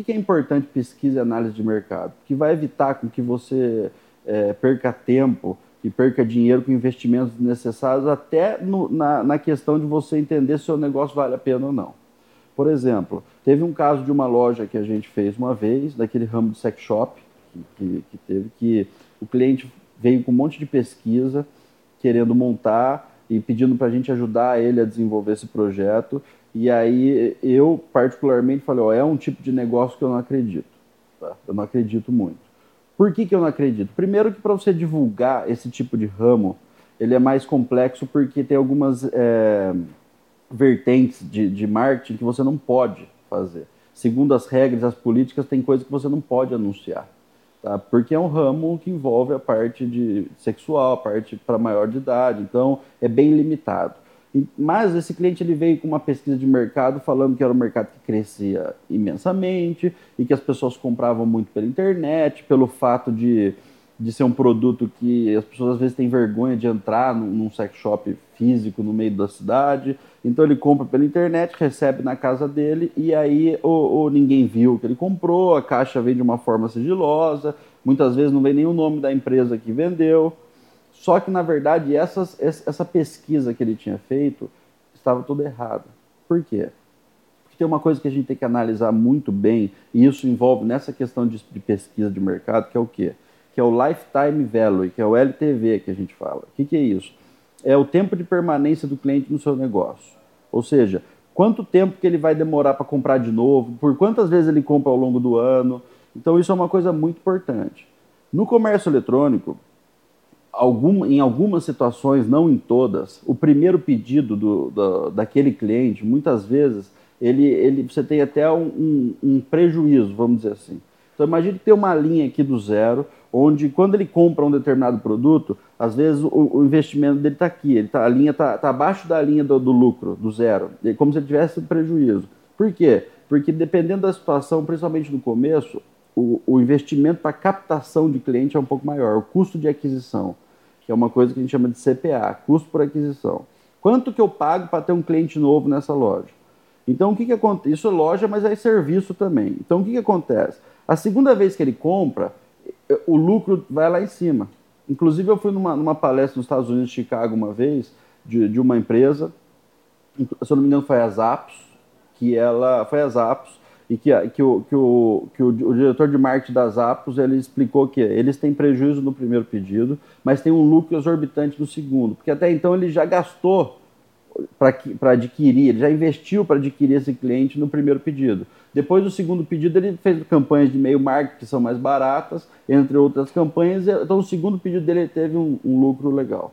Por que é importante pesquisa e análise de mercado? Que vai evitar com que você é, perca tempo e perca dinheiro com investimentos desnecessários, até no, na, na questão de você entender se o negócio vale a pena ou não. Por exemplo, teve um caso de uma loja que a gente fez uma vez, daquele ramo de sex shop, que, que, que teve que o cliente veio com um monte de pesquisa, querendo montar e pedindo para a gente ajudar ele a desenvolver esse projeto. E aí eu, particularmente, falei, ó, é um tipo de negócio que eu não acredito. Tá? Eu não acredito muito. Por que, que eu não acredito? Primeiro que para você divulgar esse tipo de ramo, ele é mais complexo porque tem algumas é, vertentes de, de marketing que você não pode fazer. Segundo as regras, as políticas, tem coisas que você não pode anunciar. Tá? Porque é um ramo que envolve a parte de sexual, a parte para maior de idade, então é bem limitado. Mas esse cliente ele veio com uma pesquisa de mercado falando que era um mercado que crescia imensamente e que as pessoas compravam muito pela internet, pelo fato de, de ser um produto que as pessoas às vezes têm vergonha de entrar num, num sex shop físico no meio da cidade. Então ele compra pela internet, recebe na casa dele e aí ou ninguém viu que ele comprou, a caixa vem de uma forma sigilosa, muitas vezes não vem nem o nome da empresa que vendeu. Só que, na verdade, essas, essa pesquisa que ele tinha feito estava tudo errada. Por quê? Porque tem uma coisa que a gente tem que analisar muito bem, e isso envolve nessa questão de, de pesquisa de mercado, que é o quê? Que é o Lifetime Value, que é o LTV que a gente fala. O que, que é isso? É o tempo de permanência do cliente no seu negócio. Ou seja, quanto tempo que ele vai demorar para comprar de novo, por quantas vezes ele compra ao longo do ano. Então, isso é uma coisa muito importante. No comércio eletrônico, algum, em algumas situações, não em todas, o primeiro pedido do, do, daquele cliente, muitas vezes, ele, ele, você tem até um, um, um prejuízo, vamos dizer assim. Então imagine tem uma linha aqui do zero, onde quando ele compra um determinado produto, às vezes o, o investimento dele está aqui, ele tá, a linha está tá abaixo da linha do, do, lucro, do zero, como se ele tivesse prejuízo. Por quê? Porque dependendo da situação, principalmente no começo, o, o investimento para captação de cliente é um pouco maior, o custo de aquisição, que é uma coisa que a gente chama de CPA, custo por aquisição. Quanto que eu pago para ter um cliente novo nessa loja? Então, o que, que acontece? Isso é loja, mas é serviço também. Então, o que, que acontece? A segunda vez que ele compra, o lucro vai lá em cima. Inclusive, eu fui numa, numa palestra nos Estados Unidos, Chicago, uma vez, de, de uma empresa, se eu não me engano, foi a Zappos, que ela foi a Zappos, e que, que, o, que, o, que o, o, diretor de marketing das Apos ele explicou que eles têm prejuízo no primeiro pedido, mas tem um lucro exorbitante no segundo, porque até então ele já gastou para adquirir, ele já investiu para adquirir esse cliente no primeiro pedido. Depois do segundo pedido, ele fez campanhas de meio marketing que são mais baratas, entre outras campanhas, então o segundo pedido dele teve um, um lucro legal.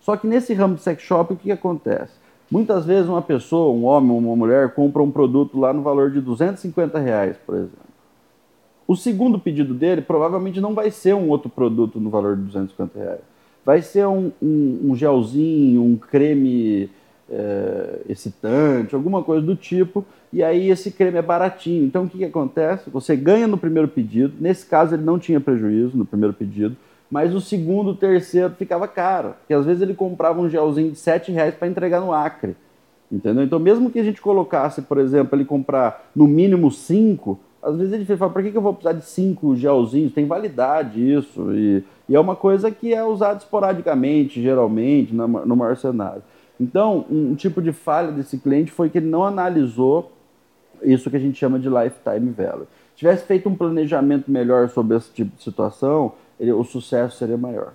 Só que nesse ramo de sex shop, o que, que acontece? Muitas vezes uma pessoa, um homem ou uma mulher, compra um produto lá no valor de 250 reais, por exemplo. O segundo pedido dele provavelmente não vai ser um outro produto no valor de 250 reais. Vai ser um, um, um gelzinho, um creme é, excitante, alguma coisa do tipo, e aí esse creme é baratinho. Então o que, que acontece? Você ganha no primeiro pedido, nesse caso ele não tinha prejuízo no primeiro pedido, mas o segundo, o terceiro ficava caro. Porque às vezes ele comprava um gelzinho de 7 reais para entregar no Acre. Entendeu? Então, mesmo que a gente colocasse, por exemplo, ele comprar no mínimo 5, às vezes ele fala, para que, que eu vou precisar de 5 gelzinhos? Tem validade isso. E, e, é uma coisa que é usada esporadicamente, geralmente, no, maior cenário. Então, um, tipo de falha desse cliente foi que ele não analisou isso que a gente chama de lifetime value. Se tivesse feito um planejamento melhor sobre esse tipo de situação, ele, o sucesso seria maior.